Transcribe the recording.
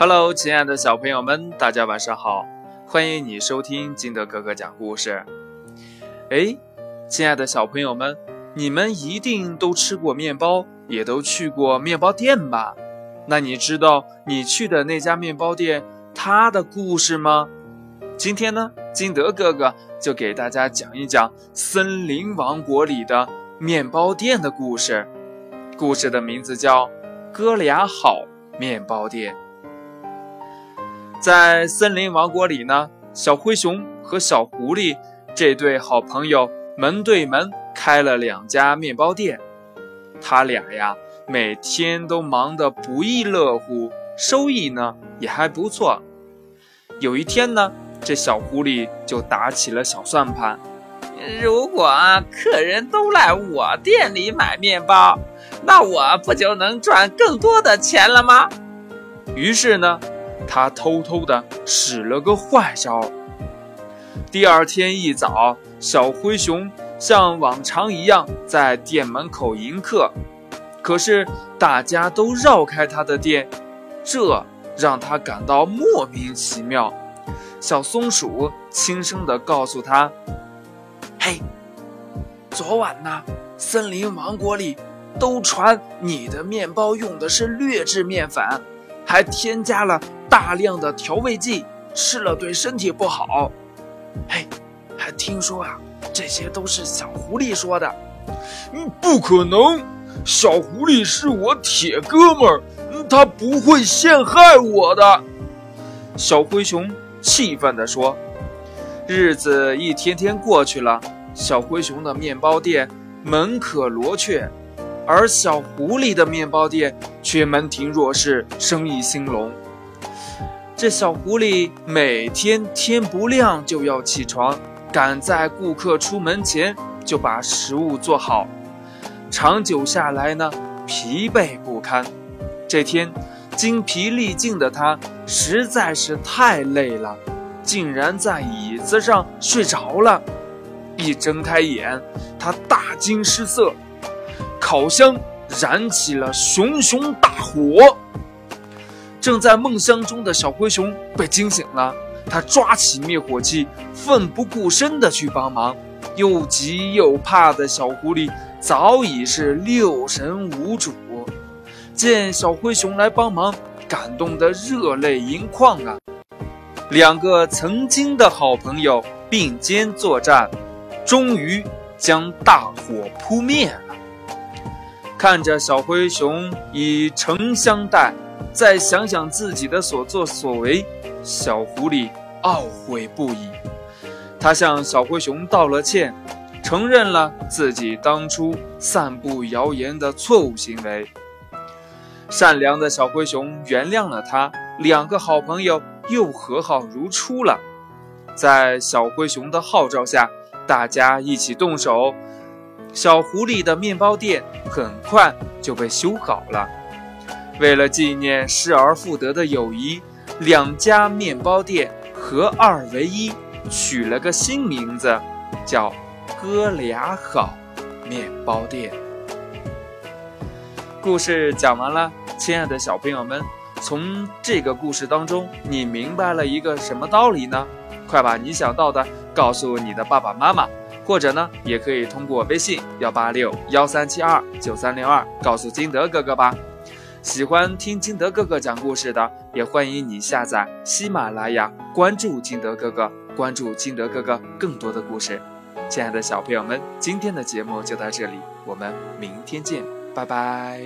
Hello，亲爱的小朋友们，大家晚上好！欢迎你收听金德哥哥讲故事。哎，亲爱的小朋友们，你们一定都吃过面包，也都去过面包店吧？那你知道你去的那家面包店它的故事吗？今天呢，金德哥哥就给大家讲一讲森林王国里的面包店的故事。故事的名字叫《哥俩好面包店》。在森林王国里呢，小灰熊和小狐狸这对好朋友门对门开了两家面包店。他俩呀，每天都忙得不亦乐乎，收益呢也还不错。有一天呢，这小狐狸就打起了小算盘：如果客人都来我店里买面包，那我不就能赚更多的钱了吗？于是呢。他偷偷的使了个坏招。第二天一早，小灰熊像往常一样在店门口迎客，可是大家都绕开他的店，这让他感到莫名其妙。小松鼠轻声地告诉他：“嘿，昨晚呢，森林王国里都传你的面包用的是劣质面粉，还添加了。”大量的调味剂吃了对身体不好。嘿，还听说啊，这些都是小狐狸说的。嗯，不可能，小狐狸是我铁哥们儿，他不会陷害我的。小灰熊气愤地说。日子一天天过去了，小灰熊的面包店门可罗雀，而小狐狸的面包店却门庭若市，生意兴隆。这小狐狸每天天不亮就要起床，赶在顾客出门前就把食物做好。长久下来呢，疲惫不堪。这天，精疲力尽的他实在是太累了，竟然在椅子上睡着了。一睁开眼，他大惊失色，烤箱燃起了熊熊大火。正在梦乡中的小灰熊被惊醒了，他抓起灭火器，奋不顾身地去帮忙。又急又怕的小狐狸早已是六神无主，见小灰熊来帮忙，感动得热泪盈眶啊！两个曾经的好朋友并肩作战，终于将大火扑灭了。看着小灰熊以诚相待。再想想自己的所作所为，小狐狸懊悔不已。他向小灰熊道了歉，承认了自己当初散布谣言的错误行为。善良的小灰熊原谅了他，两个好朋友又和好如初了。在小灰熊的号召下，大家一起动手，小狐狸的面包店很快就被修好了。为了纪念失而复得的友谊，两家面包店合二为一，取了个新名字，叫“哥俩好面包店”。故事讲完了，亲爱的小朋友们，从这个故事当中，你明白了一个什么道理呢？快把你想到的告诉你的爸爸妈妈，或者呢，也可以通过微信幺八六幺三七二九三零二告诉金德哥哥吧。喜欢听金德哥哥讲故事的，也欢迎你下载喜马拉雅，关注金德哥哥，关注金德哥哥更多的故事。亲爱的小朋友们，今天的节目就到这里，我们明天见，拜拜。